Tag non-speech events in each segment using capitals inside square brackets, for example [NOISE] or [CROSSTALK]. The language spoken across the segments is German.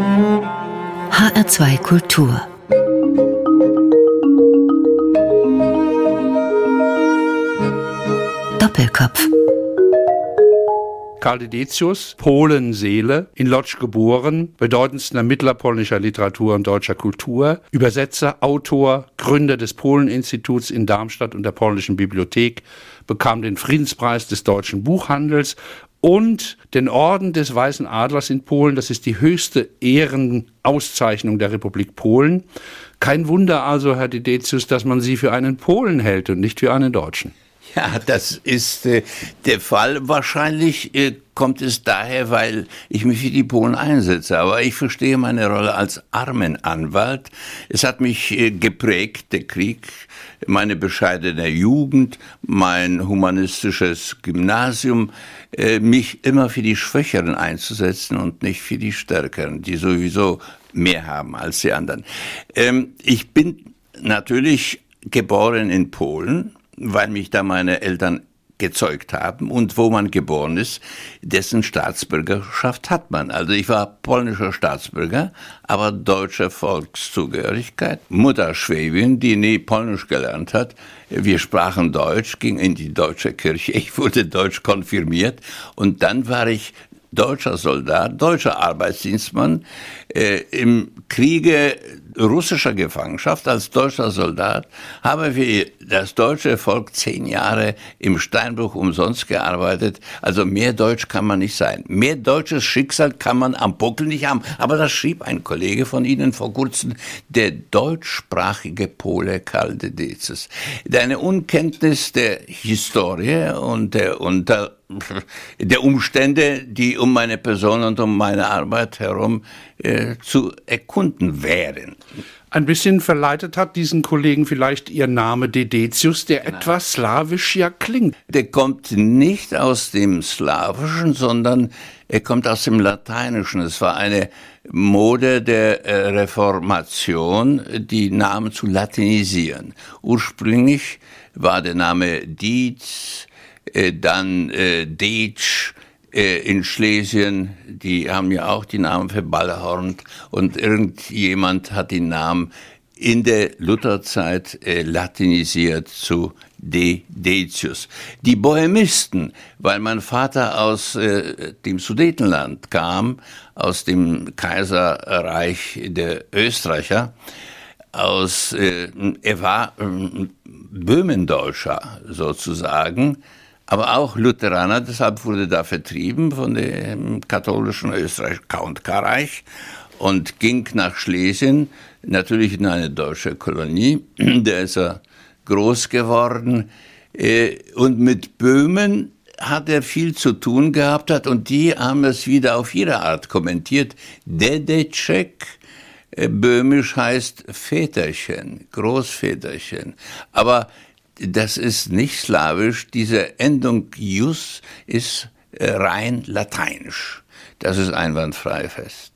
HR2 Kultur. Doppelkopf. Karl Dedecius, Polenseele, in Lodz geboren, bedeutendster mittlerpolnischer Literatur und deutscher Kultur, Übersetzer, Autor, Gründer des Poleninstituts in Darmstadt und der Polnischen Bibliothek, bekam den Friedenspreis des deutschen Buchhandels und den Orden des Weißen Adlers in Polen. Das ist die höchste Ehrenauszeichnung der Republik Polen. Kein Wunder also, Herr Dedecius, dass man Sie für einen Polen hält und nicht für einen Deutschen. Ja, das ist äh, der Fall. Wahrscheinlich äh, kommt es daher, weil ich mich für die Polen einsetze. Aber ich verstehe meine Rolle als Armenanwalt. Es hat mich äh, geprägt, der Krieg, meine bescheidene Jugend, mein humanistisches Gymnasium, äh, mich immer für die Schwächeren einzusetzen und nicht für die Stärkeren, die sowieso mehr haben als die anderen. Ähm, ich bin natürlich geboren in Polen weil mich da meine Eltern gezeugt haben und wo man geboren ist, dessen Staatsbürgerschaft hat man. Also ich war polnischer Staatsbürger, aber deutscher Volkszugehörigkeit. Mutter Schwäbin, die nie Polnisch gelernt hat. Wir sprachen Deutsch, ging in die deutsche Kirche. Ich wurde deutsch konfirmiert und dann war ich deutscher Soldat, deutscher Arbeitsdienstmann äh, im Kriege russischer Gefangenschaft als deutscher Soldat, habe für das deutsche Volk zehn Jahre im Steinbruch umsonst gearbeitet. Also mehr Deutsch kann man nicht sein. Mehr deutsches Schicksal kann man am Buckel nicht haben. Aber das schrieb ein Kollege von Ihnen vor kurzem, der deutschsprachige Pole Karl de Dezes. Deine Unkenntnis der Historie und der, und der Umstände, die um meine Person und um meine Arbeit herum äh, zu erkunden wären. Ein bisschen verleitet hat diesen Kollegen vielleicht ihr Name Dedetius, der Nein. etwas slawisch ja klingt. Der kommt nicht aus dem Slawischen, sondern er kommt aus dem Lateinischen. Es war eine Mode der äh, Reformation, die Namen zu latinisieren. Ursprünglich war der Name Dietz, äh, dann äh, Detsch, äh, in Schlesien, die haben ja auch die Namen verballehornt und irgendjemand hat die Namen in der Lutherzeit äh, latinisiert zu De Decius. Die Bohemisten, weil mein Vater aus äh, dem Sudetenland kam, aus dem Kaiserreich der Österreicher, aus, äh, er war äh, Böhmendeutscher sozusagen, aber auch Lutheraner, deshalb wurde da vertrieben von dem katholischen Österreich Count-Reich und ging nach Schlesien, natürlich in eine deutsche Kolonie, [CLEARS THROAT] da ist er groß geworden äh, und mit Böhmen hat er viel zu tun gehabt hat und die haben es wieder auf ihre Art kommentiert. Dedecek, äh, böhmisch heißt Väterchen, Großväterchen. Aber das ist nicht slawisch. Diese Endung jus ist äh, rein lateinisch. Das ist einwandfrei fest.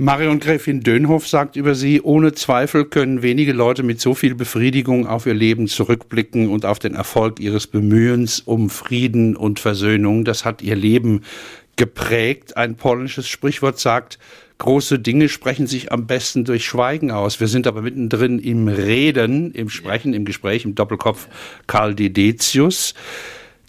Marion Gräfin Dönhoff sagt über sie, ohne Zweifel können wenige Leute mit so viel Befriedigung auf ihr Leben zurückblicken und auf den Erfolg ihres Bemühens um Frieden und Versöhnung. Das hat ihr Leben geprägt. Ein polnisches Sprichwort sagt, große Dinge sprechen sich am besten durch Schweigen aus. Wir sind aber mittendrin im Reden, im Sprechen, im Gespräch, im Doppelkopf Karl Dedetius.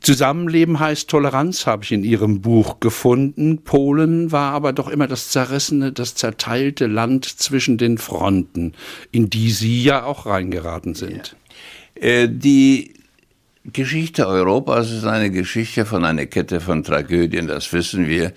Zusammenleben heißt Toleranz, habe ich in Ihrem Buch gefunden. Polen war aber doch immer das zerrissene, das zerteilte Land zwischen den Fronten, in die Sie ja auch reingeraten sind. Ja. Äh, die Geschichte Europas ist eine Geschichte von einer Kette von Tragödien, das wissen wir.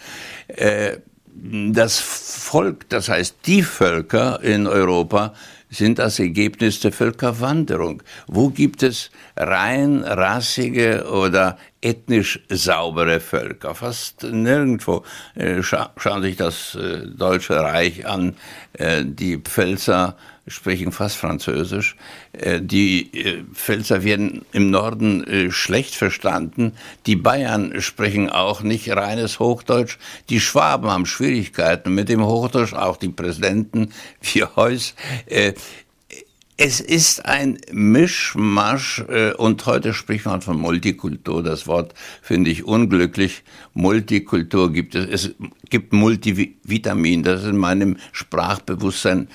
Äh, das Volk, das heißt die Völker in Europa, sind das Ergebnis der Völkerwanderung. Wo gibt es rein rassige oder ethnisch saubere Völker? Fast nirgendwo. Äh, schauen sich das äh, Deutsche Reich an, äh, die Pfälzer sprechen fast Französisch. Äh, die äh, Pfälzer werden im Norden äh, schlecht verstanden. Die Bayern sprechen auch nicht reines Hochdeutsch. Die Schwaben haben Schwierigkeiten mit dem Hochdeutsch, auch die Präsidenten [LAUGHS] wie Heuss. Es ist ein Mischmasch und heute spricht man von Multikultur. Das Wort finde ich unglücklich. Multikultur gibt es. Es gibt Multivitamin. Das ist in meinem Sprachbewusstsein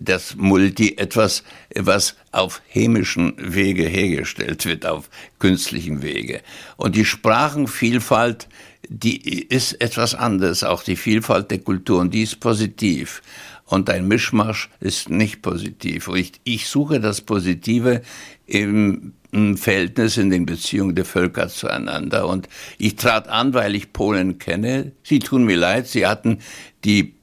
das Multi etwas, was auf chemischen Wege hergestellt wird, auf künstlichen Wege. Und die Sprachenvielfalt, die ist etwas anderes. Auch die Vielfalt der Kulturen, die ist positiv. Und ein Mischmasch ist nicht positiv. Ich, ich suche das Positive im, im Verhältnis in den Beziehungen der Völker zueinander. Und ich trat an, weil ich Polen kenne. Sie tun mir leid, sie hatten die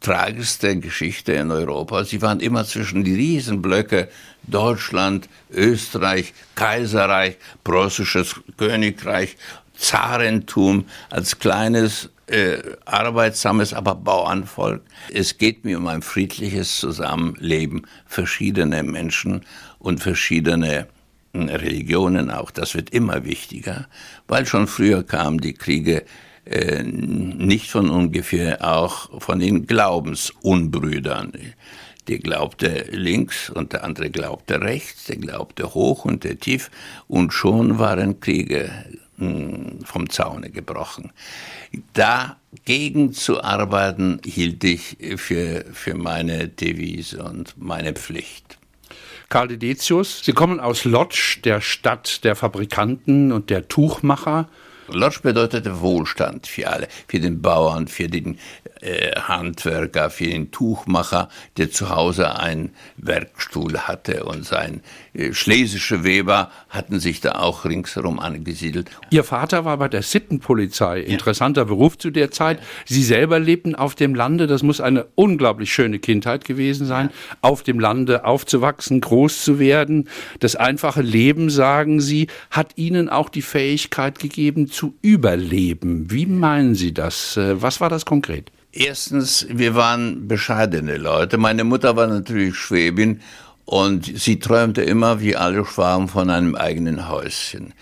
tragischste Geschichte in Europa. Sie waren immer zwischen die Riesenblöcke Deutschland, Österreich, Kaiserreich, preußisches Königreich, Zarentum als kleines äh, arbeitsames, aber Bauernvolk. Es geht mir um ein friedliches Zusammenleben verschiedener Menschen und verschiedene hm, Religionen auch. Das wird immer wichtiger, weil schon früher kamen die Kriege äh, nicht von ungefähr auch von den Glaubensunbrüdern. Der glaubte links und der andere glaubte rechts, der glaubte hoch und der tief und schon waren Kriege hm, vom Zaune gebrochen. Dagegen zu arbeiten, hielt ich für, für meine Devise und meine Pflicht. Karl Dedetius, Sie kommen aus Lodz, der Stadt der Fabrikanten und der Tuchmacher. Lodz bedeutete Wohlstand für alle, für den Bauern, für den äh, Handwerker, für den Tuchmacher, der zu Hause einen Werkstuhl hatte und sein äh, schlesische Weber hatten sich da auch ringsherum angesiedelt. Ihr Vater war bei der Sittenpolizei, interessanter ja. Beruf zu der Zeit. Sie selber lebten auf dem Lande, das muss eine unglaublich schöne Kindheit gewesen sein, ja. auf dem Lande aufzuwachsen, groß zu werden. Das einfache Leben, sagen Sie, hat Ihnen auch die Fähigkeit gegeben zu überleben. Wie meinen Sie das? Äh, was war das konkret? Erstens, wir waren bescheidene Leute. Meine Mutter war natürlich Schwäbin und sie träumte immer, wie alle Schwaben, von einem eigenen Häuschen.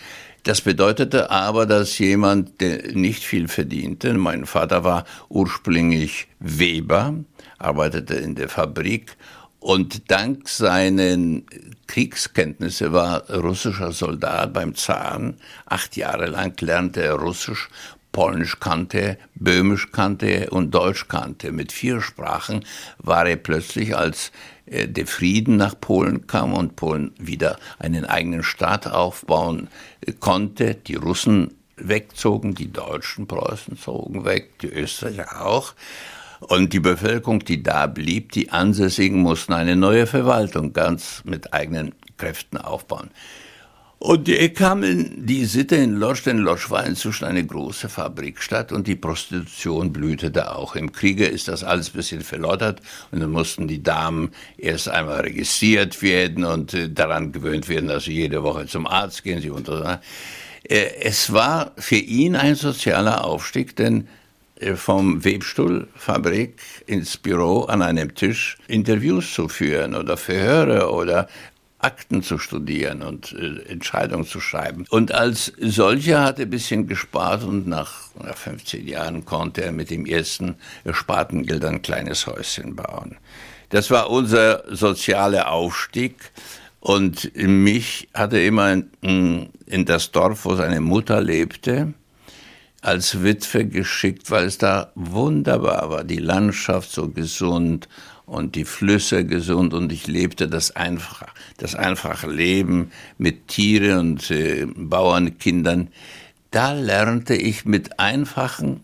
Das bedeutete aber, dass jemand, der nicht viel verdiente, mein Vater war ursprünglich Weber, arbeitete in der Fabrik und dank seinen Kriegskenntnisse war russischer Soldat beim Zaren. Acht Jahre lang lernte er Russisch Polnisch kannte, Böhmisch kannte und Deutsch kannte. Mit vier Sprachen war er plötzlich, als äh, der Frieden nach Polen kam und Polen wieder einen eigenen Staat aufbauen äh, konnte, die Russen wegzogen, die Deutschen, Preußen zogen weg, die Österreicher auch. Und die Bevölkerung, die da blieb, die Ansässigen mussten eine neue Verwaltung ganz mit eigenen Kräften aufbauen. Und er kam die Sitte in Lodz, denn Lodz war inzwischen eine große Fabrikstadt und die Prostitution blühte da auch. Im Kriege ist das alles ein bisschen verlottert und dann mussten die Damen erst einmal registriert werden und äh, daran gewöhnt werden, dass sie jede Woche zum Arzt gehen. Sie äh, es war für ihn ein sozialer Aufstieg, denn vom Webstuhlfabrik ins Büro an einem Tisch Interviews zu führen oder Verhöre oder Akten zu studieren und äh, Entscheidungen zu schreiben. Und als solcher hat er ein bisschen gespart und nach, nach 15 Jahren konnte er mit dem ersten ersparten Geld ein kleines Häuschen bauen. Das war unser sozialer Aufstieg. Und mich hat er immer in, in das Dorf, wo seine Mutter lebte, als Witwe geschickt, weil es da wunderbar war. Die Landschaft so gesund und die Flüsse gesund und ich lebte das einfache, das einfache Leben mit Tieren und äh, Bauernkindern. Da lernte ich mit einfachen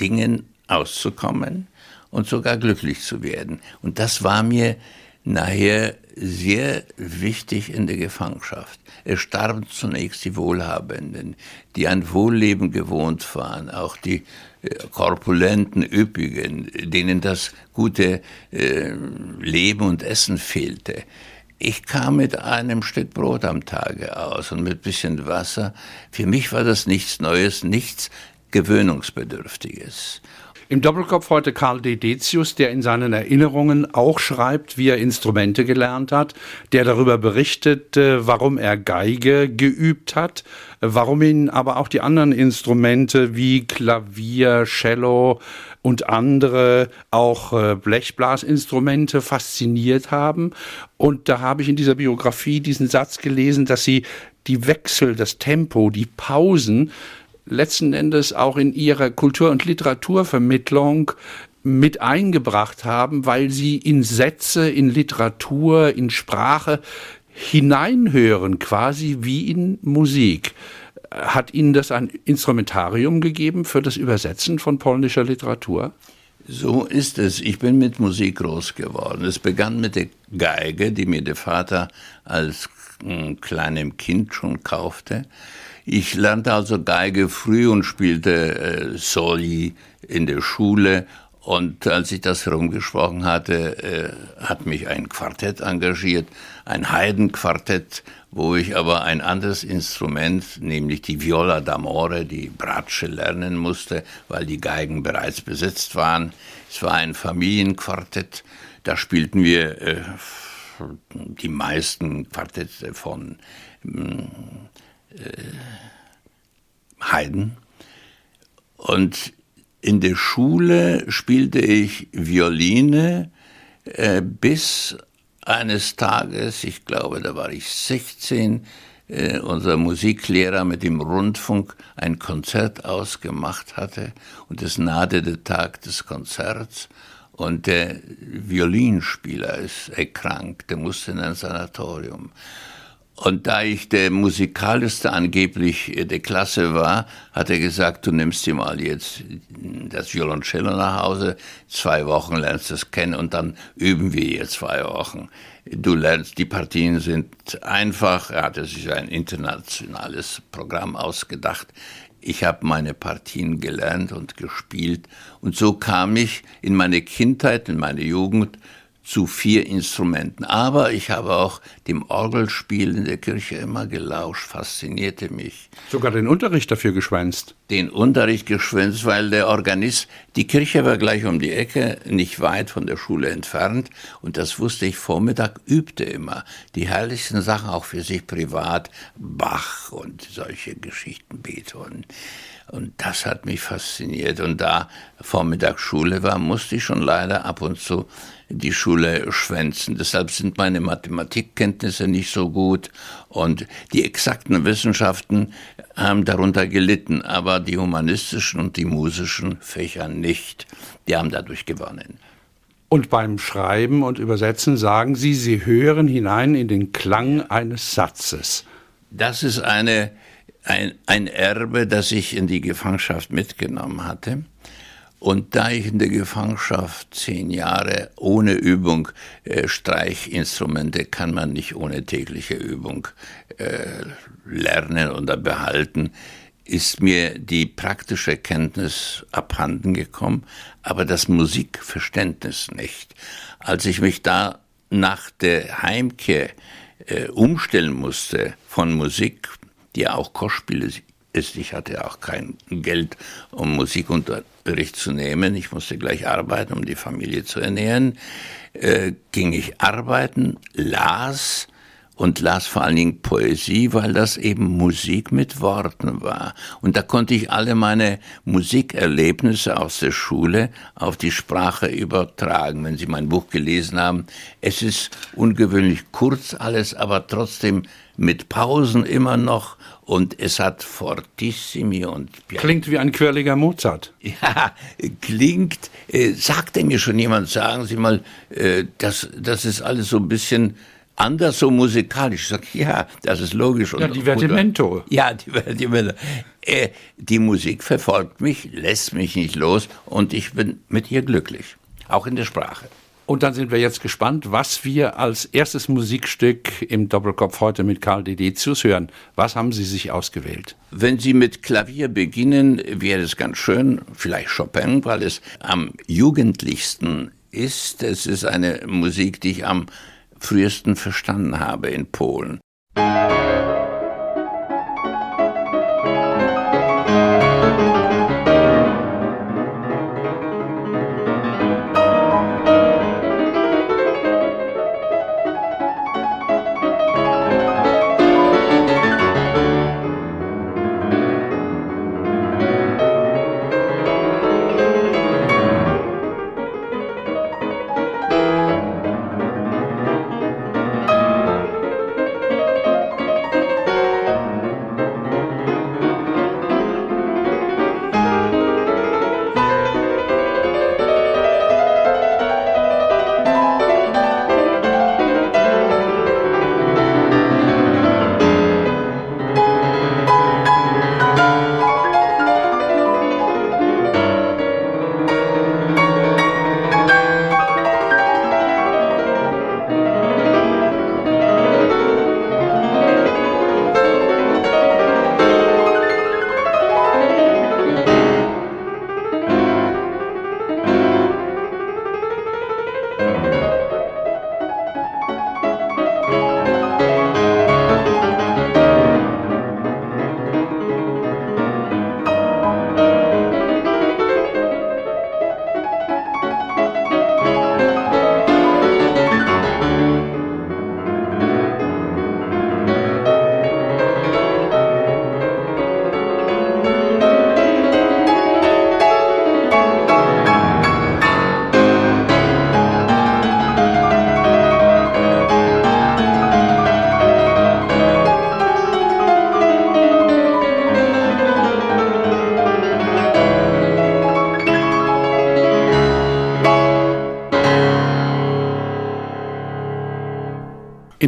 Dingen auszukommen und sogar glücklich zu werden. Und das war mir nachher sehr wichtig in der Gefangenschaft. Es starben zunächst die Wohlhabenden, die ein Wohlleben gewohnt waren, auch die äh, korpulenten Üppigen, denen das gute äh, Leben und Essen fehlte. Ich kam mit einem Stück Brot am Tage aus und mit bisschen Wasser. Für mich war das nichts Neues, nichts Gewöhnungsbedürftiges. Im Doppelkopf heute Karl Dedetius, der in seinen Erinnerungen auch schreibt, wie er Instrumente gelernt hat, der darüber berichtet, warum er Geige geübt hat, warum ihn aber auch die anderen Instrumente wie Klavier, Cello und andere auch äh, Blechblasinstrumente fasziniert haben. Und da habe ich in dieser Biografie diesen Satz gelesen, dass sie die Wechsel, das Tempo, die Pausen letzten Endes auch in ihrer Kultur- und Literaturvermittlung mit eingebracht haben, weil sie in Sätze, in Literatur, in Sprache hineinhören, quasi wie in Musik. Hat Ihnen das ein Instrumentarium gegeben für das Übersetzen von polnischer Literatur? So ist es. Ich bin mit Musik groß geworden. Es begann mit der Geige, die mir der Vater als hm, kleinem Kind schon kaufte. Ich lernte also Geige früh und spielte äh, Soli in der Schule. Und als ich das herumgesprochen hatte, äh, hat mich ein Quartett engagiert, ein Heidenquartett, wo ich aber ein anderes Instrument, nämlich die Viola d'Amore, die Bratsche, lernen musste, weil die Geigen bereits besetzt waren. Es war ein Familienquartett, da spielten wir äh, die meisten Quartette von äh, Haydn. Und in der Schule spielte ich Violine äh, bis eines Tages, ich glaube, da war ich 16, äh, unser Musiklehrer mit dem Rundfunk ein Konzert ausgemacht hatte und es nahte der Tag des Konzerts und der Violinspieler ist erkrankt, der musste in ein Sanatorium. Und da ich der musikalischste angeblich der Klasse war, hat er gesagt, du nimmst dir mal jetzt das Violoncello nach Hause, zwei Wochen lernst du es kennen und dann üben wir hier zwei Wochen. Du lernst, die Partien sind einfach, er hatte sich ein internationales Programm ausgedacht. Ich habe meine Partien gelernt und gespielt und so kam ich in meine Kindheit, in meine Jugend zu vier Instrumenten. Aber ich habe auch dem Orgelspiel in der Kirche immer gelauscht, faszinierte mich. Sogar den Unterricht dafür geschwänzt. Den Unterricht geschwänzt, weil der Organist, die Kirche war gleich um die Ecke, nicht weit von der Schule entfernt. Und das wusste ich, Vormittag übte immer. Die herrlichsten Sachen auch für sich privat, Bach und solche Geschichten, Beethoven. Und das hat mich fasziniert. Und da Vormittagsschule war, musste ich schon leider ab und zu die Schule schwänzen. Deshalb sind meine Mathematikkenntnisse nicht so gut und die exakten Wissenschaften haben darunter gelitten, aber die humanistischen und die musischen Fächer nicht. Die haben dadurch gewonnen. Und beim Schreiben und Übersetzen sagen Sie, Sie hören hinein in den Klang eines Satzes. Das ist eine, ein, ein Erbe, das ich in die Gefangenschaft mitgenommen hatte. Und da ich in der Gefangenschaft zehn Jahre ohne Übung äh, Streichinstrumente kann man nicht ohne tägliche Übung äh, lernen oder behalten, ist mir die praktische Kenntnis abhanden gekommen, aber das Musikverständnis nicht. Als ich mich da nach der Heimkehr äh, umstellen musste von Musik, die auch Kostspiele ist, ich hatte auch kein Geld, um Musikunterricht zu nehmen. Ich musste gleich arbeiten, um die Familie zu ernähren. Äh, ging ich arbeiten, las und las vor allen Dingen Poesie, weil das eben Musik mit Worten war. Und da konnte ich alle meine Musikerlebnisse aus der Schule auf die Sprache übertragen. Wenn Sie mein Buch gelesen haben, es ist ungewöhnlich kurz alles, aber trotzdem mit Pausen immer noch und es hat fortissimi und klingt wie ein quirliger Mozart. [LAUGHS] Ja, klingt. Äh, sagte mir schon jemand, sagen Sie mal, äh, das, das ist alles so ein bisschen anders so musikalisch. Ich sage, ja, das ist logisch. Ja, Divertimento. Ja, Divertimento. Äh, die Musik verfolgt mich, lässt mich nicht los und ich bin mit ihr glücklich, auch in der Sprache. Und dann sind wir jetzt gespannt, was wir als erstes Musikstück im Doppelkopf heute mit Karl Dedetius hören. Was haben Sie sich ausgewählt? Wenn Sie mit Klavier beginnen, wäre es ganz schön, vielleicht Chopin, weil es am jugendlichsten ist. Es ist eine Musik, die ich am frühesten verstanden habe in Polen.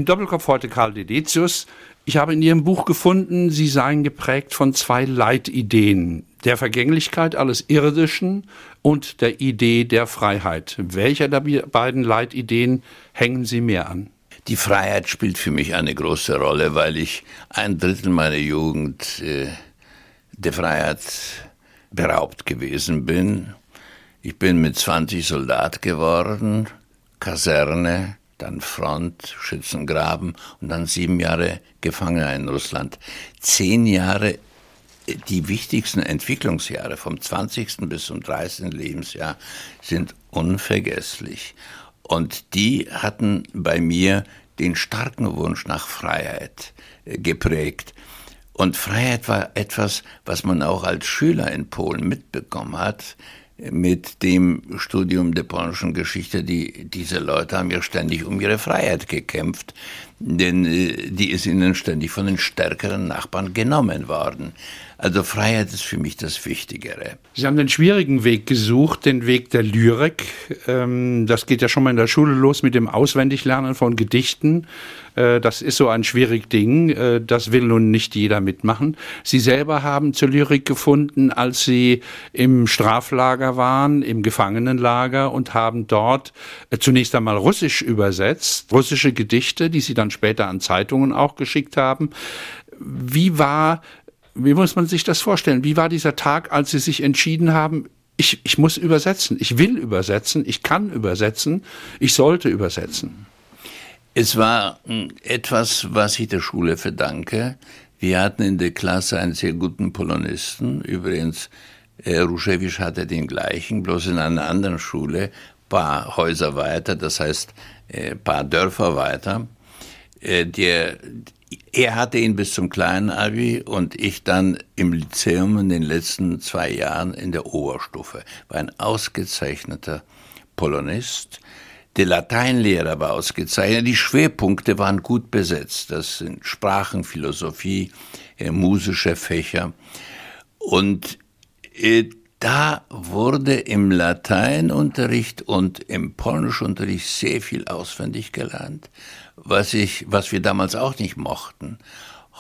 Im Doppelkopf heute Karl Dedetius. Ich habe in Ihrem Buch gefunden, Sie seien geprägt von zwei Leitideen. Der Vergänglichkeit alles Irdischen und der Idee der Freiheit. Welcher der beiden Leitideen hängen Sie mehr an? Die Freiheit spielt für mich eine große Rolle, weil ich ein Drittel meiner Jugend äh, der Freiheit beraubt gewesen bin. Ich bin mit 20 Soldat geworden, Kaserne, dann Front, Schützengraben und dann sieben Jahre Gefangener in Russland. Zehn Jahre, die wichtigsten Entwicklungsjahre vom 20. bis zum 30. Lebensjahr sind unvergesslich. Und die hatten bei mir den starken Wunsch nach Freiheit äh, geprägt. Und Freiheit war etwas, was man auch als Schüler in Polen mitbekommen hat mit dem Studium der polnischen Geschichte. Die, diese Leute haben ja ständig um ihre Freiheit gekämpft, denn äh, die ist ihnen ständig von den stärkeren Nachbarn genommen worden. Also Freiheit ist für mich das Wichtigere. Sie haben den schwierigen Weg gesucht, den Weg der Lyrik. Ähm, das geht ja schon mal in der Schule los mit dem Auswendiglernen von Gedichten. Äh, das ist so ein schwierig Ding. Äh, das will nun nicht jeder mitmachen. Sie selber haben zur Lyrik gefunden, als Sie im Straflager waren, im Gefangenenlager und haben dort äh, zunächst einmal Russisch übersetzt, russische Gedichte, die Sie dann später an Zeitungen auch geschickt haben. Wie war wie muss man sich das vorstellen? Wie war dieser Tag, als Sie sich entschieden haben, ich, ich muss übersetzen, ich will übersetzen, ich kann übersetzen, ich sollte übersetzen? Es war hm, etwas, was ich der Schule verdanke. Wir hatten in der Klasse einen sehr guten Polonisten. Übrigens, äh, Ruszewicz hatte den gleichen, bloß in einer anderen Schule, paar Häuser weiter, das heißt, äh, paar Dörfer weiter. Äh, der, er hatte ihn bis zum kleinen Abi und ich dann im Lyzeum in den letzten zwei Jahren in der Oberstufe. War ein ausgezeichneter Polonist. Der Lateinlehrer war ausgezeichnet. Die Schwerpunkte waren gut besetzt. Das sind Sprachen, Philosophie, äh, musische Fächer. Und äh, da wurde im Lateinunterricht und im Polnischunterricht sehr viel auswendig gelernt was ich, was wir damals auch nicht mochten.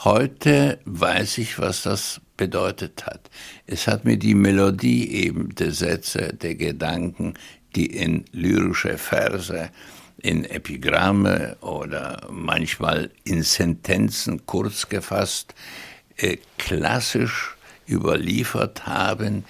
Heute weiß ich, was das bedeutet hat. Es hat mir die Melodie eben der Sätze, der Gedanken, die in lyrische Verse, in Epigramme oder manchmal in Sentenzen kurz gefasst, äh, klassisch überliefert haben,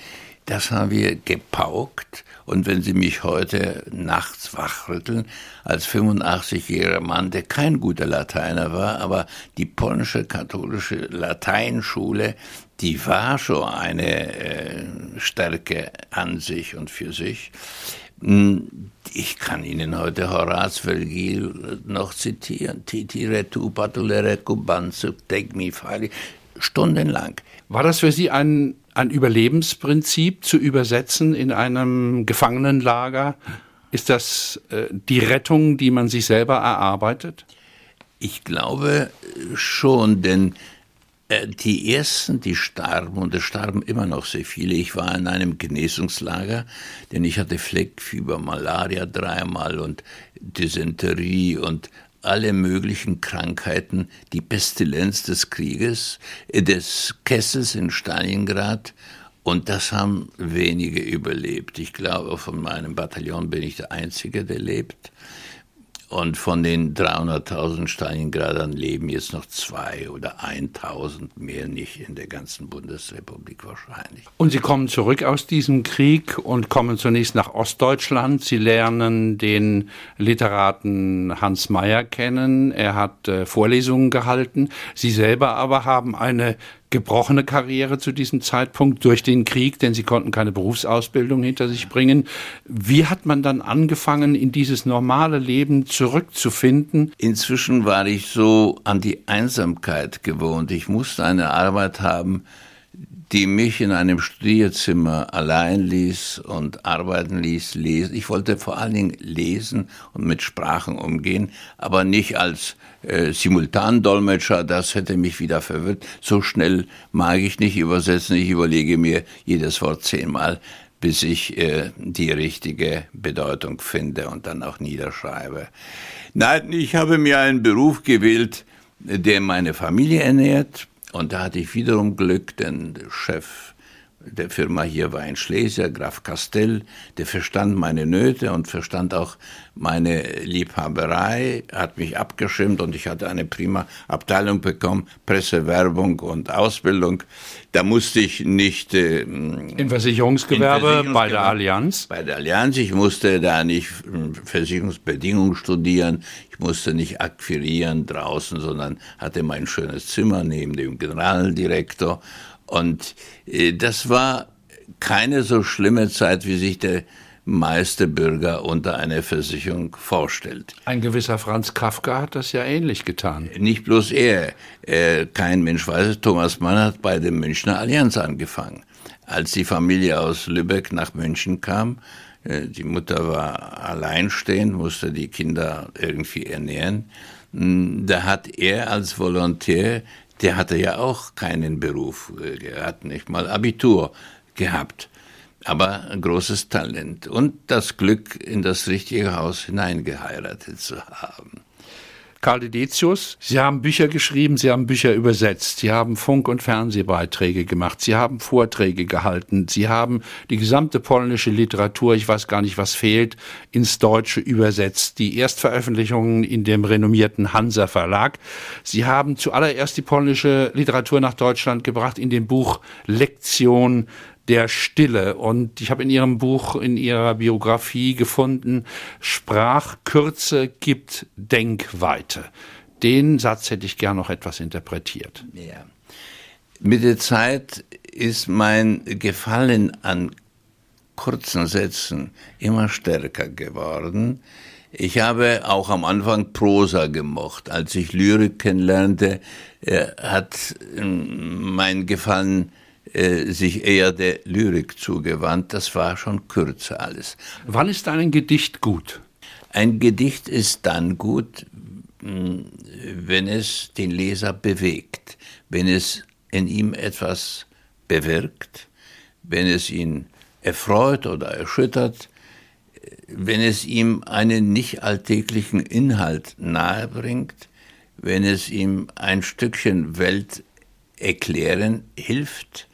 das haben wir gepaukt. Und wenn Sie mich heute nachts wachrütteln, als 85-jähriger Mann, der kein guter Lateiner war, aber die polnische katholische Lateinschule, die war schon eine äh, Stärke an sich und für sich. Hm, ich kann Ihnen heute Horaz Vergil noch zitieren. Titire tu patulere cubanzu take me fali. Stundenlang. War das für Sie ein ein Überlebensprinzip zu übersetzen in einem Gefangenenlager? Ist das äh, die Rettung, die man sich selber erarbeitet? Ich glaube schon, denn äh, die ersten, die starben, und es starben immer noch sehr viele. Ich war in einem Genesungslager, denn ich hatte Fleckfieber, Malaria dreimal und Dysenterie und alle möglichen Krankheiten, die Pestilenz des Krieges, äh, des Kessels in Stalingrad. Und das haben wenige überlebt. Ich glaube, von meinem Bataillon bin ich der Einzige, der lebt. Und von den 300.000 Stalingradern leben jetzt noch zwei oder 1.000 mehr nicht in der ganzen Bundesrepublik wahrscheinlich. Und Sie kommen zurück aus diesem Krieg und kommen zunächst nach Ostdeutschland. Sie lernen den Literaten Hans Mayer kennen. Er hat äh, Vorlesungen gehalten. Sie selber aber haben eine gebrochene Karriere zu diesem Zeitpunkt durch den Krieg, denn sie konnten keine Berufsausbildung hinter sich bringen. Wie hat man dann angefangen, in dieses normale Leben zurückzufinden? Inzwischen war ich so an die Einsamkeit gewohnt. Ich musste eine Arbeit haben, die mich in einem Studierzimmer allein ließ und arbeiten ließ, lesen. Ich wollte vor allen Dingen lesen und mit Sprachen umgehen, aber nicht als äh, Simultandolmetscher, das hätte mich wieder verwirrt. So schnell mag ich nicht übersetzen, ich überlege mir jedes Wort zehnmal. bis ich äh, die richtige Bedeutung finde und dann auch niederschreibe. Nein, ich habe mir einen Beruf gewählt, der meine Familie ernährt. Und da hatte ich wiederum Glück, denn der Chef der Firma hier war ein Schlesier, Graf Castell, der verstand meine Nöte und verstand auch meine Liebhaberei, hat mich abgeschirmt und ich hatte eine prima Abteilung bekommen, Presse, Werbung und Ausbildung. Da musste ich nicht äh, in, Versicherungsgewerbe, in bei der Allianz. Bei der Allianz, ich musste da nicht hm, Versicherungsbedingungen studieren, ich musste nicht akquirieren draußen, sondern hatte mein schönes Zimmer neben dem Generaldirektor und äh, das war keine so schlimme Zeit, wie sich der meiste Bürger unter einer Versicherung vorstellt. Ein gewisser Franz Kafka hat das ja ähnlich getan. Nicht bloß er. Äh, kein Mensch weiß es. Thomas Mann hat bei der Münchner Allianz angefangen. Als die Familie aus Lübeck nach München kam, äh, die Mutter war alleinstehend, musste die Kinder irgendwie ernähren. Hm, da hat er als Volontär der hatte ja auch keinen Beruf. Er hat nicht mal Abitur gehabt. Aber ein großes Talent und das Glück, in das richtige Haus hineingeheiratet zu haben. Karl Dedetius, Sie haben Bücher geschrieben, Sie haben Bücher übersetzt, Sie haben Funk- und Fernsehbeiträge gemacht, Sie haben Vorträge gehalten, Sie haben die gesamte polnische Literatur, ich weiß gar nicht, was fehlt, ins Deutsche übersetzt, die Erstveröffentlichungen in dem renommierten Hansa Verlag. Sie haben zuallererst die polnische Literatur nach Deutschland gebracht in dem Buch Lektion der Stille. Und ich habe in Ihrem Buch, in Ihrer Biografie gefunden, Sprachkürze gibt Denkweite. Den Satz hätte ich gern noch etwas interpretiert. Ja. Mit der Zeit ist mein Gefallen an kurzen Sätzen immer stärker geworden. Ich habe auch am Anfang Prosa gemocht. Als ich Lyrik kennenlernte, äh, hat ähm, mein Gefallen sich eher der Lyrik zugewandt. Das war schon kürzer alles. Wann ist ein Gedicht gut? Ein Gedicht ist dann gut, hm, wenn es den Leser bewegt, wenn es in ihm etwas bewirkt, wenn es ihn erfreut oder erschüttert, wenn es ihm einen nicht alltäglichen Inhalt nahebringt, wenn es ihm ein Stückchen Welt erklären hilft,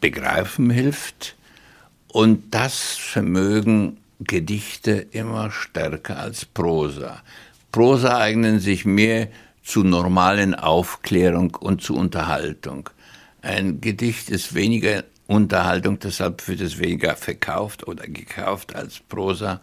begreifen hilft. Und das vermögen Gedichte immer stärker als Prosa. Prosa eignen sich mehr zu normalen Aufklärung und zu Unterhaltung. Ein Gedicht ist weniger Unterhaltung, deshalb wird es weniger verkauft oder gekauft als Prosa.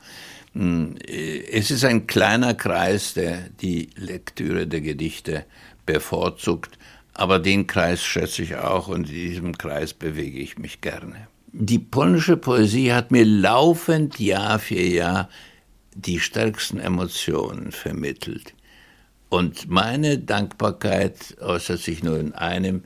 Hm, es ist ein kleiner Kreis, der die Lektüre der Gedichte bevorzugt. Aber den Kreis schätze ich auch und in diesem Kreis bewege ich mich gerne. Die polnische Poesie hat mir laufend Jahr für Jahr die stärksten Emotionen vermittelt. Und meine Dankbarkeit äußert sich nur in einem,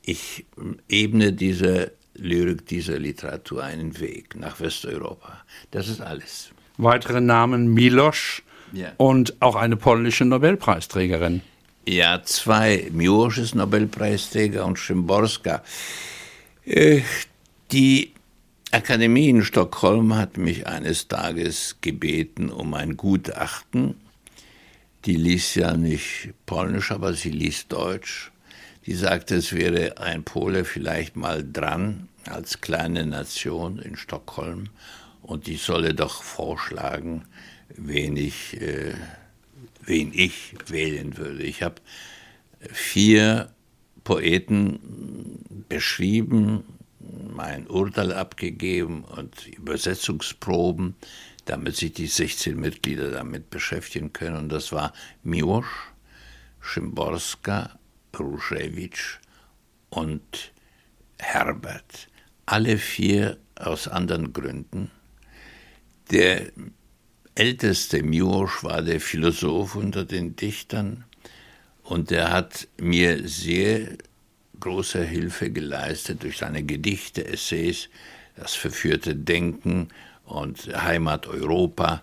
ich ebne dieser Lyrik, dieser Literatur einen Weg nach Westeuropa. Das ist alles. Weitere Namen Milosch ja. und auch eine polnische Nobelpreisträgerin. Ja, zwei. Miłosz ist Nobelpreisträger und Szymborska. Die Akademie in Stockholm hat mich eines Tages gebeten um ein Gutachten. Die liest ja nicht Polnisch, aber sie liest Deutsch. Die sagte, es wäre ein Pole vielleicht mal dran als kleine Nation in Stockholm und die solle doch vorschlagen, wen ich äh, wen ich wählen würde. Ich habe vier Poeten beschrieben, mein Urteil abgegeben und Übersetzungsproben, damit sich die 16 Mitglieder damit beschäftigen können. Und das war Miłosz, Szymborska, Ruszewicz und Herbert. Alle vier aus anderen Gründen. Der älteste Miłosz war der Philosoph unter den Dichtern und er hat mir sehr große Hilfe geleistet durch seine Gedichte, Essays, das verführte Denken und Heimat Europa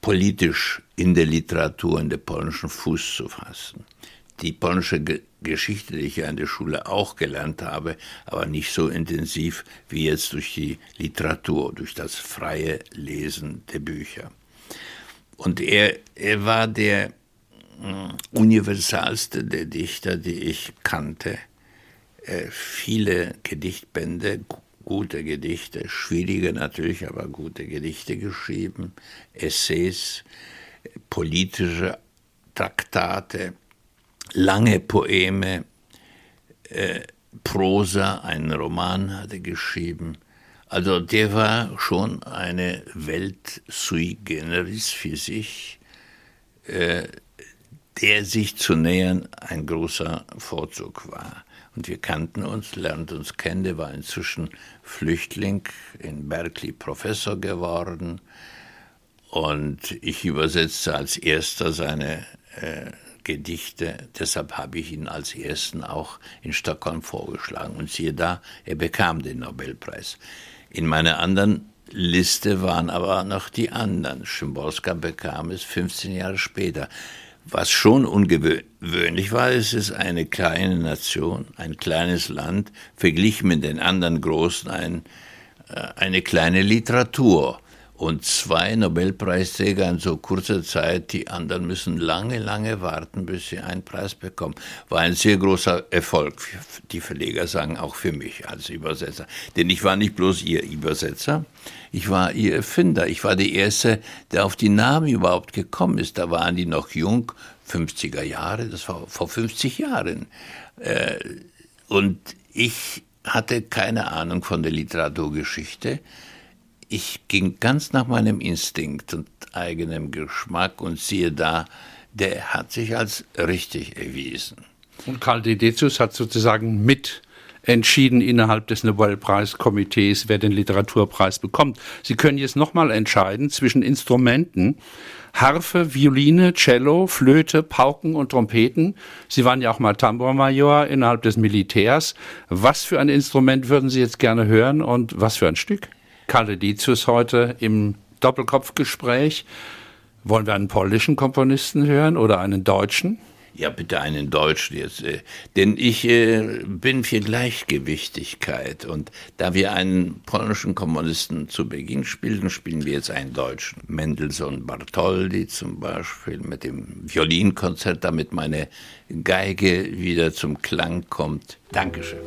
politisch in der Literatur, in der polnischen Fuß zu fassen. Die polnische Geschichte, die ich ja in der Schule auch gelernt habe, aber nicht so intensiv wie jetzt durch die Literatur, durch das freie Lesen der Bücher. Und er, er war der äh, universalste der Dichter, die ich kannte. Äh, viele Gedichtbände, gute Gedichte, schwierige natürlich, aber gute Gedichte geschrieben, Essays, politische Traktate, lange Poeme, äh, Prosa, einen Roman hatte geschrieben. Also der war schon eine Welt sui generis für sich, äh, der sich zu nähern ein großer Vorzug war. Und wir kannten uns, lernten uns kennen, der war inzwischen Flüchtling, in Berkeley Professor geworden. Und ich übersetzte als erster seine äh, Gedichte. Deshalb habe ich ihn als ersten auch in Stockholm vorgeschlagen. Und siehe da, er bekam den Nobelpreis. In meiner anderen Liste waren aber noch die anderen. Szymborska bekam es 15 Jahre später. Was schon ungewöhnlich war, es ist eine kleine Nation, ein kleines Land, verglichen mit den anderen großen ein, äh, eine kleine Literatur und zwei Nobelpreisträger in so kurzer Zeit, die anderen müssen lange, lange warten, bis sie einen Preis bekommen. War ein sehr großer Erfolg. Die Verleger sagen auch für mich als Übersetzer. Denn ich war nicht bloß ihr Übersetzer, ich war ihr Erfinder. Ich war der Erste, der auf die Namen überhaupt gekommen ist. Da waren die noch jung, 50er Jahre, das war vor 50 Jahren. Äh, und ich hatte keine Ahnung von der Literaturgeschichte ich ging ganz nach meinem Instinkt und eigenem Geschmack und siehe da, der hat sich als richtig erwiesen. Und Karl Dedecius hat sozusagen mit entschieden innerhalb des Nobelpreiskomitees, wer den Literaturpreis bekommt. Sie können jetzt nochmal entscheiden zwischen Instrumenten, Harfe, Violine, Cello, Flöte, Pauken und Trompeten. Sie waren ja auch mal Tambourmajor innerhalb des Militärs. Was für ein Instrument würden Sie jetzt gerne hören und was für ein Stück? Karl Ditius heute im Doppelkopfgespräch. Wollen wir einen polnischen Komponisten hören oder einen deutschen? Ja, bitte einen Deutschen jetzt. Äh, denn ich äh, bin für Gleichgewichtigkeit. Und da wir einen polnischen Komponisten zu Beginn spielten, spielen wir jetzt einen Deutschen. Mendelssohn Bartholdy zum Beispiel mit dem Violinkonzert, damit meine Geige wieder zum Klang kommt. Dankeschön.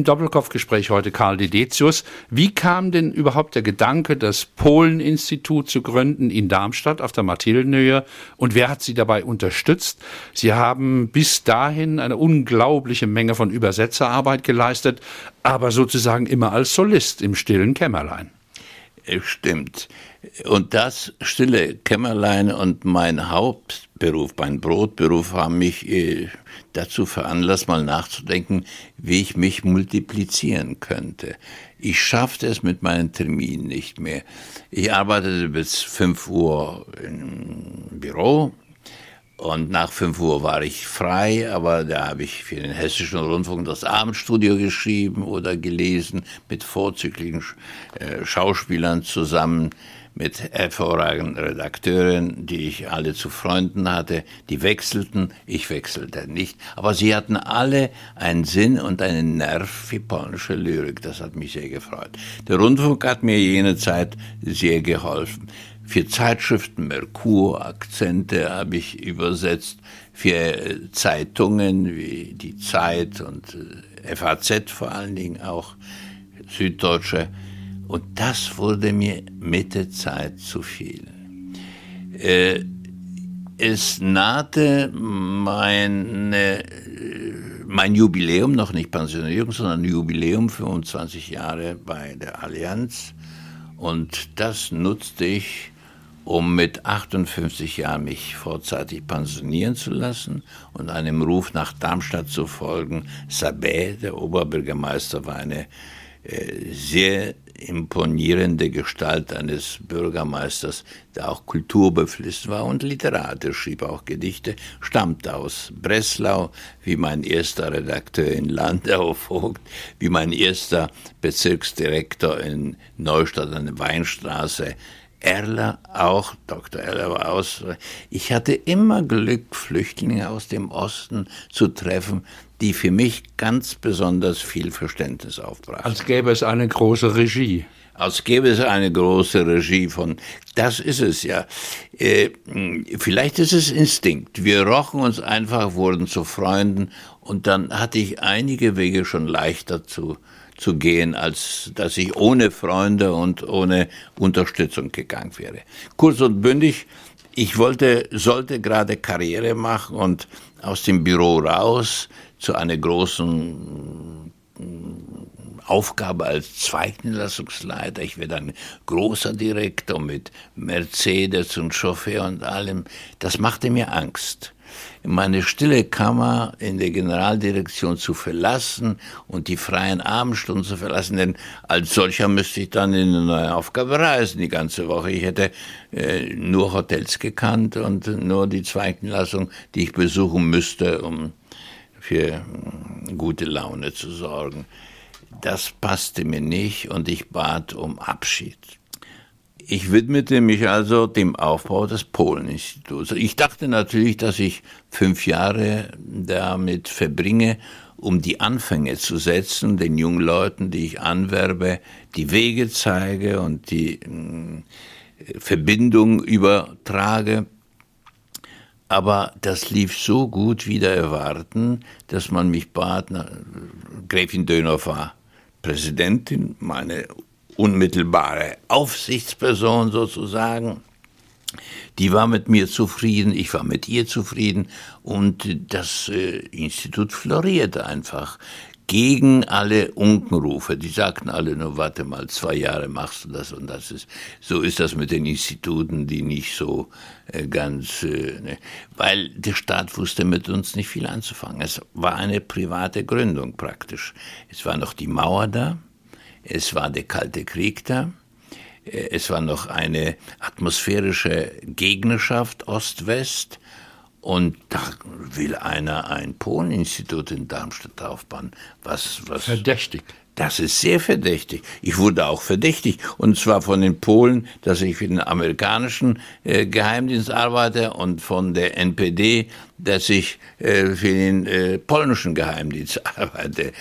Im Doppelkopfgespräch heute Karl Dedetius. Wie kam denn überhaupt der Gedanke, das Polen-Institut zu gründen in Darmstadt auf der Mathildenhöhe? Und wer hat Sie dabei unterstützt? Sie haben bis dahin eine unglaubliche Menge von Übersetzerarbeit geleistet, aber sozusagen immer als Solist im stillen Kämmerlein. Stimmt. Und das stille Kämmerlein und mein Hauptberuf, mein Brotberuf haben mich äh, dazu veranlasst, mal nachzudenken, wie ich mich multiplizieren könnte. Ich schaffte es mit meinen Terminen nicht mehr. Ich arbeitete bis 5 Uhr im Büro, und nach 5 Uhr war ich frei, aber da habe ich für den Hessischen Rundfunk das Abendstudio geschrieben oder gelesen mit vorzüglichen äh, Schauspielern zusammen, mit hervorragenden Redakteuren, die ich alle zu Freunden hatte. Die wechselten, ich wechselte nicht. Aber sie hatten alle einen Sinn und einen Nerv für polnische Lyrik. Das hat mich sehr gefreut. Der Rundfunk hat mir jene Zeit sehr geholfen. Für Zeitschriften Merkur, Akzente habe ich übersetzt, für äh, Zeitungen wie die Zeit und äh, FAZ vor allen Dingen auch, Süddeutsche. Und das wurde mir mit der Zeit zu viel. Äh, es nahte meine, mein Jubiläum, noch nicht Pensionierung, sondern Jubiläum, 25 Jahre bei der Allianz. Und das nutzte ich, um mit 58 Jahren mich vorzeitig pensionieren zu lassen und einem Ruf nach Darmstadt zu folgen. Sabet, der Oberbürgermeister, war eine äh, sehr imponierende Gestalt eines Bürgermeisters, der auch kulturbeflissen war und Literat. Er schrieb auch Gedichte, stammte aus Breslau, wie mein erster Redakteur in Landau [LAUGHS] Vogt, wie mein erster Bezirksdirektor in Neustadt an der Weinstraße, Erler auch, Dr. Erler war aus. Ich hatte immer Glück, Flüchtlinge aus dem Osten zu treffen, die für mich ganz besonders viel Verständnis aufbrachten. Als gäbe es eine große Regie. Als gäbe es eine große Regie von, das ist es ja. Äh, vielleicht ist es Instinkt. Wir rochen uns einfach, wurden zu Freunden und dann hatte ich einige Wege schon leichter zu zu gehen, als dass ich ohne Freunde und ohne Unterstützung gegangen wäre. Kurz und bündig, ich wollte, sollte gerade Karriere machen und aus dem Büro raus zu einer großen Aufgabe als Zweigniederlassungsleiter. Ich werde ein großer Direktor mit Mercedes und Chauffeur und allem. Das machte mir Angst meine stille Kammer in der Generaldirektion zu verlassen und die freien Abendstunden zu verlassen, denn als solcher müsste ich dann in eine neue Aufgabe reisen die ganze Woche. Ich hätte äh, nur Hotels gekannt und nur die Zweigniederlassung, die ich besuchen müsste, um für äh, gute Laune zu sorgen. Das passte mir nicht und ich bat um Abschied. Ich widmete mich also dem Aufbau des Polen-Instituts. Ich dachte natürlich, dass ich fünf Jahre damit verbringe, um die Anfänge zu setzen, den jungen Leuten, die ich anwerbe, die Wege zeige und die äh, Verbindung übertrage. Aber das lief so gut wider Erwarten, dass man mich bat, Gräfin Dönhoff war Präsidentin, meine unmittelbare Aufsichtsperson sozusagen. Die war mit mir zufrieden, ich war mit ihr zufrieden und das äh, Institut florierte einfach gegen alle Unkenrufe. Die sagten alle nur, warte mal, zwei Jahre machst du das und das ist, so ist das mit den Instituten, die nicht so äh, ganz, äh, ne, weil der Staat wusste mit uns nicht viel anzufangen. Es war eine private Gründung praktisch. Es war noch die Mauer da, es war der Kalte Krieg da. Es war noch eine atmosphärische Gegnerschaft Ost-West. Und da will einer ein Polen-Institut in Darmstadt aufbauen. Was, was? Verdächtig. Das ist sehr verdächtig. Ich wurde auch verdächtig. Und zwar von den Polen, dass ich für den amerikanischen äh, Geheimdienst arbeite und von der NPD, dass ich äh, für den äh, polnischen Geheimdienst [LAUGHS] arbeite.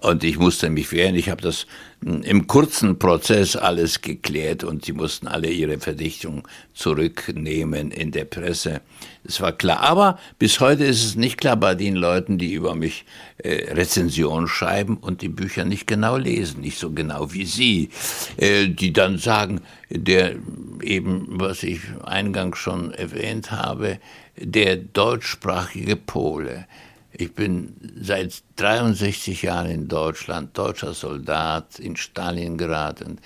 Und ich musste mich wehren. Ich habe das hm, im kurzen Prozess alles geklärt und sie mussten alle ihre Verdichtung zurücknehmen in der Presse. Das war klar. Aber bis heute ist es nicht klar bei den Leuten, die über mich äh, Rezensionen schreiben und die Bücher nicht genau lesen, nicht so genau wie Sie, äh, die dann sagen, der eben, was ich eingangs schon erwähnt habe, der deutschsprachige Pole, ich bin seit 63 Jahren in Deutschland, deutscher Soldat in Stalingrad und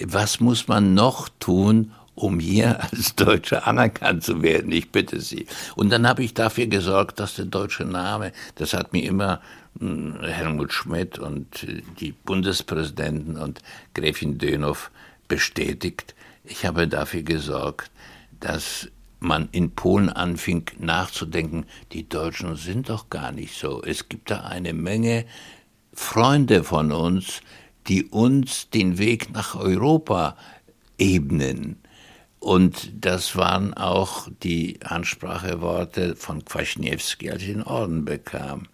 was muss man noch tun, um hier [LAUGHS] als Deutscher anerkannt zu werden? Ich bitte Sie. Und dann habe ich dafür gesorgt, dass der deutsche Name, das hat mir immer hm, Helmut Schmidt und äh, die Bundespräsidenten und Gräfin Dönhoff bestätigt. Ich habe dafür gesorgt, dass man in Polen anfing nachzudenken, die Deutschen sind doch gar nicht so. Es gibt da eine Menge Freunde von uns, die uns den Weg nach Europa ebnen. Und das waren auch die Anspracheworte von Kwaśniewski, als ich den Orden bekam.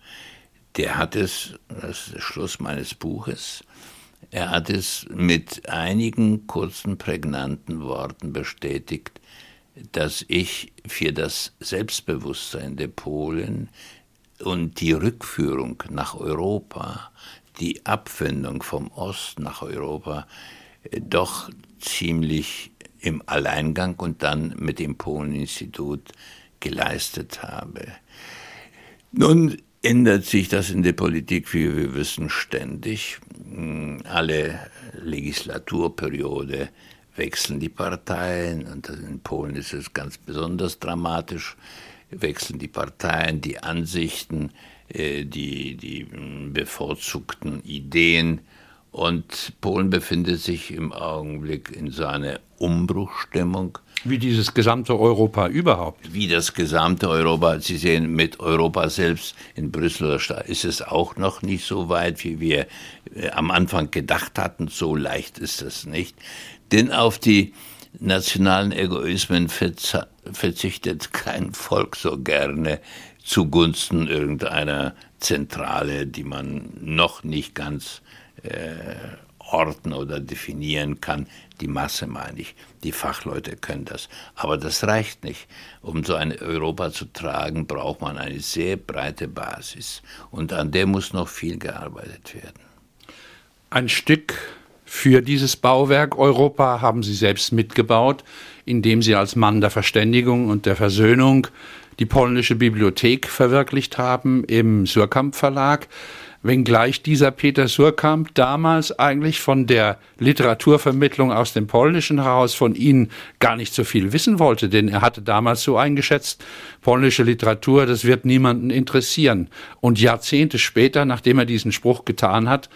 Der hat es, das ist der Schluss meines Buches, er hat es mit einigen kurzen, prägnanten Worten bestätigt, dass ich für das Selbstbewusstsein der Polen und die Rückführung nach Europa, die Abwendung vom Osten nach Europa, äh, doch ziemlich im Alleingang und dann mit dem Polen-Institut geleistet habe. Nun ändert sich das in der Politik, wie wir wissen, ständig. Hm, alle Legislaturperiode wechseln die Parteien. Und in Polen ist es ganz besonders dramatisch, wechseln die Parteien, die Ansichten, äh, die, die hm, bevorzugten Ideen und Polen befindet sich im Augenblick in so einer Umbruchstimmung. Wie dieses gesamte Europa überhaupt. Wie das gesamte Europa. Sie sehen, mit Europa selbst in Brüssel ist es auch noch nicht so weit, wie wir äh, am Anfang gedacht hatten. So leicht ist es nicht. Denn auf die nationalen Egoismen verzichtet kein Volk so gerne zugunsten irgendeiner Zentrale, die man noch nicht ganz orten oder definieren kann. Die Masse meine ich. Die Fachleute können das. Aber das reicht nicht. Um so ein Europa zu tragen, braucht man eine sehr breite Basis. Und an der muss noch viel gearbeitet werden. Ein Stück für dieses Bauwerk Europa haben Sie selbst mitgebaut, indem Sie als Mann der Verständigung und der Versöhnung die polnische Bibliothek verwirklicht haben im Surkamp Verlag wenngleich dieser Peter Surkamp damals eigentlich von der Literaturvermittlung aus dem Polnischen heraus von Ihnen gar nicht so viel wissen wollte, denn er hatte damals so eingeschätzt, polnische Literatur, das wird niemanden interessieren. Und Jahrzehnte später, nachdem er diesen Spruch getan hat,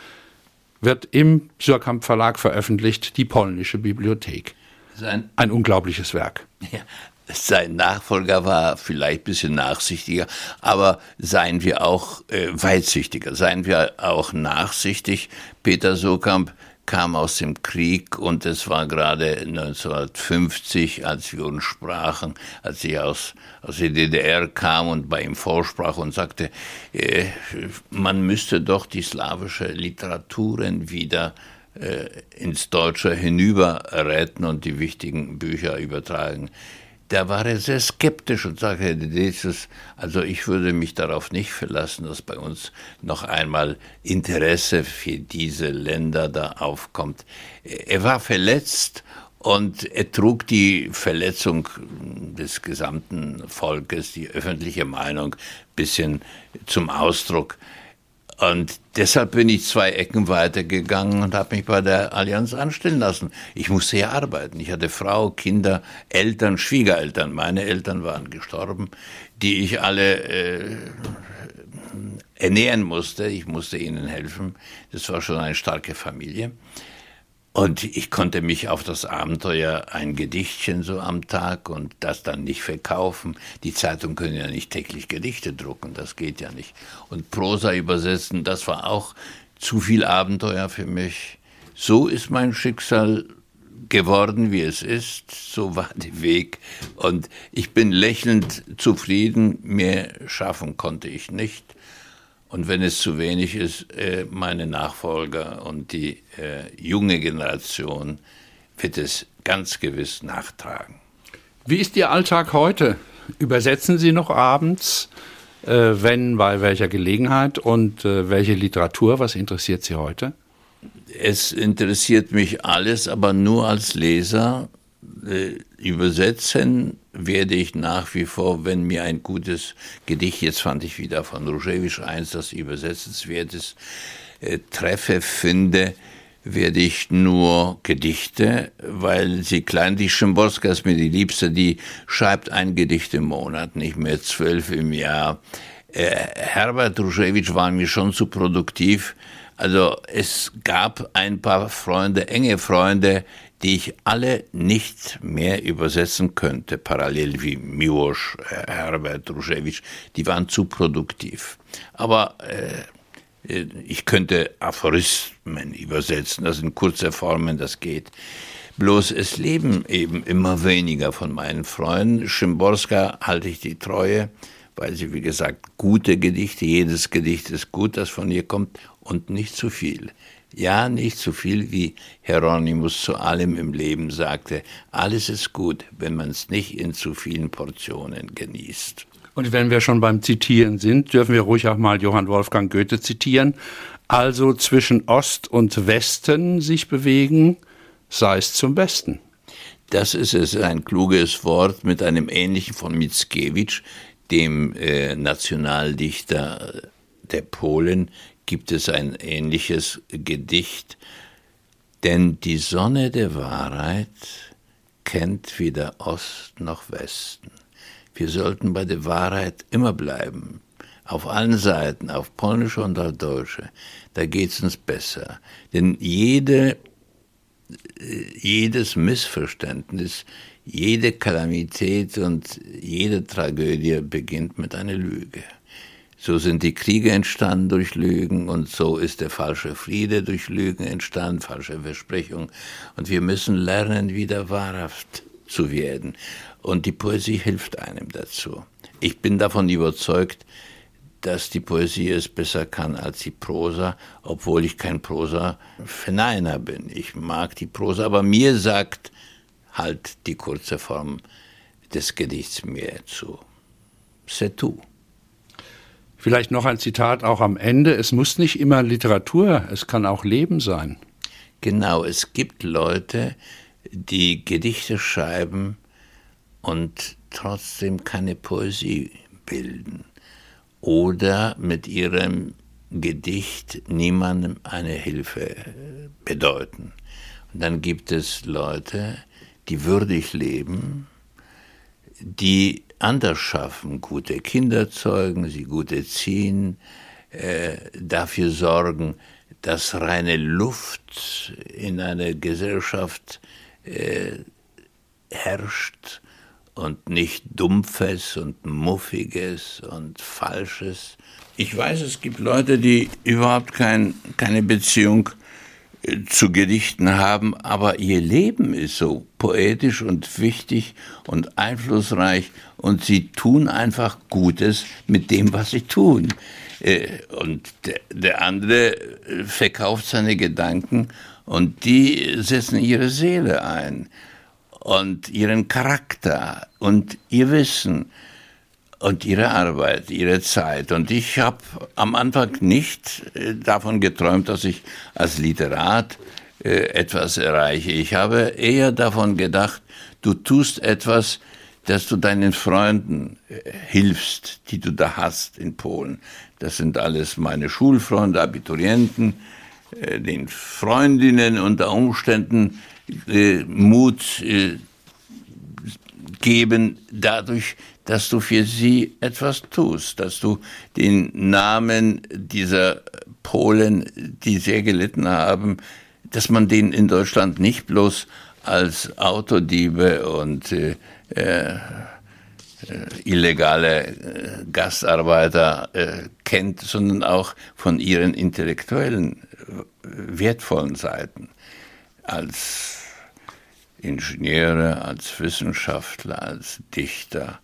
wird im Surkamp Verlag veröffentlicht die polnische Bibliothek. Ein, ein unglaubliches Werk. Ja, sein Nachfolger war vielleicht ein bisschen nachsichtiger, aber seien wir auch äh, weitsichtiger, seien wir auch nachsichtig. Peter Sokamp kam aus dem Krieg und es war gerade 1950, als wir uns sprachen, als ich aus, aus der DDR kam und bei ihm vorsprach und sagte, äh, man müsste doch die slawische Literaturen wieder äh, ins Deutsche hinüber retten und die wichtigen Bücher übertragen da war er sehr skeptisch und sagte, dieses, also ich würde mich darauf nicht verlassen, dass bei uns noch einmal Interesse für diese Länder da aufkommt. Er war verletzt und er trug die Verletzung des gesamten Volkes, die öffentliche Meinung, bisschen zum Ausdruck. Und deshalb bin ich zwei Ecken weitergegangen und habe mich bei der Allianz anstellen lassen. Ich musste ja arbeiten. Ich hatte Frau, Kinder, Eltern, Schwiegereltern. Meine Eltern waren gestorben, die ich alle äh, ernähren musste. Ich musste ihnen helfen. Das war schon eine starke Familie. Und ich konnte mich auf das Abenteuer ein Gedichtchen so am Tag und das dann nicht verkaufen. Die Zeitung können ja nicht täglich Gedichte drucken, das geht ja nicht. Und Prosa übersetzen, das war auch zu viel Abenteuer für mich. So ist mein Schicksal geworden, wie es ist. So war der Weg. Und ich bin lächelnd zufrieden. Mehr schaffen konnte ich nicht. Und wenn es zu wenig ist, äh, meine Nachfolger und die äh, junge Generation wird es ganz gewiss nachtragen. Wie ist Ihr Alltag heute? Übersetzen Sie noch abends? Äh, wenn, bei welcher Gelegenheit und welche Literatur? Was interessiert Sie heute? Es interessiert mich alles, aber nur als Leser. Übersetzen werde ich nach wie vor, wenn mir ein gutes Gedicht, jetzt fand ich wieder von Ruszewicz eins, das übersetzenswert ist, äh, treffe, finde, werde ich nur Gedichte, weil sie klein, die Schimborska ist mir die Liebste, die schreibt ein Gedicht im Monat, nicht mehr zwölf im Jahr. Äh, Herbert Ruschewitsch war mir schon zu produktiv. Also es gab ein paar Freunde, enge Freunde, die ich alle nicht mehr übersetzen könnte, parallel wie Miłosz, äh, Herbert Ruschewitsch, die waren zu produktiv. Aber äh, ich könnte Aphorismen übersetzen, das sind kurze Formen, das geht. Bloß es leben eben immer weniger von meinen Freunden. Schimborska halte ich die Treue, weil sie, wie gesagt, gute Gedichte, jedes Gedicht ist gut, das von ihr kommt, und nicht zu viel. Ja, nicht zu viel, wie Hieronymus zu allem im Leben sagte. Alles ist gut, wenn man es nicht in zu vielen Portionen genießt. Und wenn wir schon beim Zitieren sind, dürfen wir ruhig auch mal Johann Wolfgang Goethe zitieren. Also zwischen Ost und Westen sich bewegen, sei es zum Besten. Das ist es, ein kluges Wort mit einem ähnlichen von Mickiewicz, dem äh, Nationaldichter der Polen, gibt es ein ähnliches Gedicht, denn die Sonne der Wahrheit kennt weder Ost noch Westen. Wir sollten bei der Wahrheit immer bleiben, auf allen Seiten, auf polnische und auf deutsche. Da geht's uns besser. Denn jede, jedes Missverständnis, jede Kalamität und jede Tragödie beginnt mit einer Lüge. So sind die Kriege entstanden durch Lügen und so ist der falsche Friede durch Lügen entstanden, falsche Versprechungen. Und wir müssen lernen, wieder wahrhaft zu werden. Und die Poesie hilft einem dazu. Ich bin davon überzeugt, dass die Poesie es besser kann als die Prosa, obwohl ich kein Prosa-Verneiner bin. Ich mag die Prosa, aber mir sagt halt die kurze Form des Gedichts mehr zu. C'est tout. Vielleicht noch ein Zitat auch am Ende. Es muss nicht immer Literatur, es kann auch Leben sein. Genau, es gibt Leute, die Gedichte schreiben und trotzdem keine Poesie bilden oder mit ihrem Gedicht niemandem eine Hilfe bedeuten. Und dann gibt es Leute, die würdig leben, die anders schaffen, gute Kinder zeugen, sie gut erziehen, äh, dafür sorgen, dass reine Luft in einer Gesellschaft äh, herrscht und nicht Dumpfes und Muffiges und Falsches. Ich weiß, es gibt Leute, die überhaupt kein, keine Beziehung zu Gedichten haben, aber ihr Leben ist so poetisch und wichtig und einflussreich und sie tun einfach Gutes mit dem, was sie tun. Äh, und der andere äh, verkauft seine Gedanken und die setzen ihre Seele ein und ihren Charakter und ihr Wissen und ihre Arbeit, ihre Zeit. Und ich habe am Anfang nicht äh, davon geträumt, dass ich als Literat äh, etwas erreiche. Ich habe eher davon gedacht, du tust etwas, dass du deinen Freunden äh, hilfst, die du da hast in Polen. Das sind alles meine Schulfreunde, Abiturienten, den Freundinnen unter Umständen Mut geben dadurch, dass du für sie etwas tust, dass du den Namen dieser Polen, die sehr gelitten haben, dass man den in Deutschland nicht bloß als Autodiebe und äh, äh, illegale äh, Gastarbeiter äh, kennt, sondern auch von ihren intellektuellen, äh, wertvollen Seiten als Ingenieure, als Wissenschaftler, als Dichter.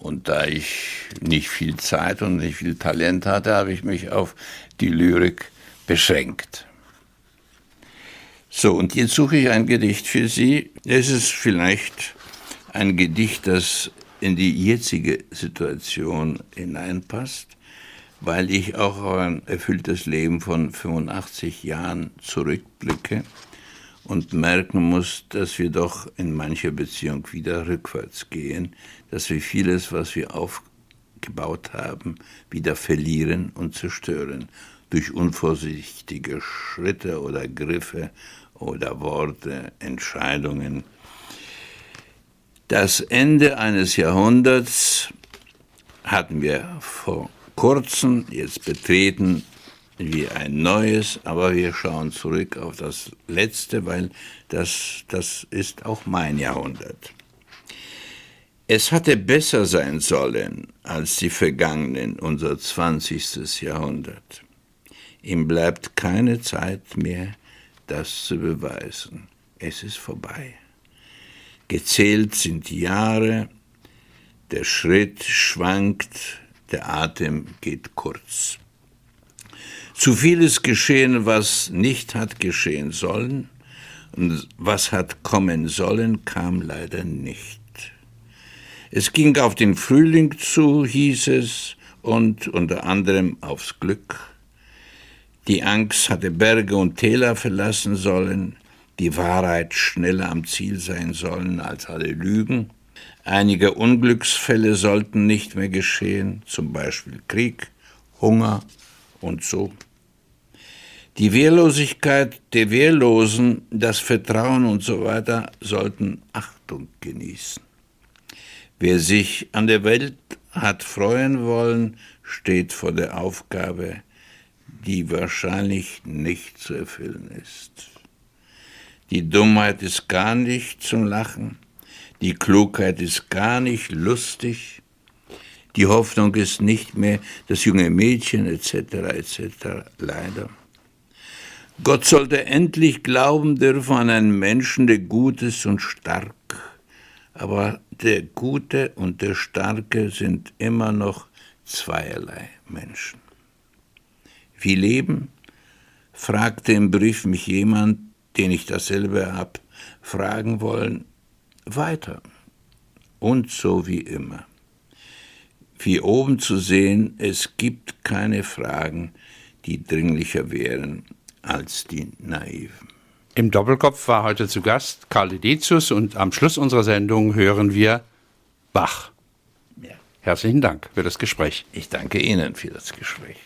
Und da ich nicht viel Zeit und nicht viel Talent hatte, habe ich mich auf die Lyrik beschränkt. So, und jetzt suche ich ein Gedicht für Sie. Es ist vielleicht ein Gedicht, das in die jetzige Situation hineinpasst, weil ich auch auf ein erfülltes Leben von 85 Jahren zurückblicke und merken muss, dass wir doch in mancher Beziehung wieder rückwärts gehen, dass wir vieles, was wir aufgebaut haben, wieder verlieren und zerstören. durch unvorsichtige Schritte oder Griffe oder Worte, Entscheidungen. Das Ende eines Jahrhunderts hatten wir vor kurzem jetzt betreten wie ein neues, aber wir schauen zurück auf das letzte, weil das, das ist auch mein Jahrhundert. Es hatte besser sein sollen als die vergangenen, unser 20. Jahrhundert. Ihm bleibt keine Zeit mehr, das zu beweisen. Es ist vorbei. Gezählt sind die Jahre, der Schritt schwankt, der Atem geht kurz. Zu viel ist geschehen, was nicht hat geschehen sollen, und was hat kommen sollen, kam leider nicht. Es ging auf den Frühling zu, hieß es, und unter anderem aufs Glück. Die Angst hatte Berge und Täler verlassen sollen, die Wahrheit schneller am Ziel sein sollen als alle Lügen. Einige Unglücksfälle sollten nicht mehr geschehen, zum Beispiel Krieg, Hunger und so. Die Wehrlosigkeit der Wehrlosen, das Vertrauen und so weiter sollten Achtung genießen. Wer sich an der Welt hat freuen wollen, steht vor der Aufgabe, die wahrscheinlich nicht zu erfüllen ist. Die Dummheit ist gar nicht zum Lachen, die Klugheit ist gar nicht lustig, die Hoffnung ist nicht mehr das junge Mädchen etc. etc. leider. Gott sollte endlich glauben dürfen an einen Menschen, der gut ist und stark. Aber der Gute und der Starke sind immer noch zweierlei Menschen. Wie leben? fragte im Brief mich jemand, den ich dasselbe hab fragen wollen, weiter. Und so wie immer. Wie oben zu sehen, es gibt keine Fragen, die dringlicher wären als die Naiven. Im Doppelkopf war heute zu Gast Karl Dedizius und am Schluss unserer Sendung hören wir Bach. Ja. Herzlichen Dank für das Gespräch. Ich danke Ihnen für das Gespräch.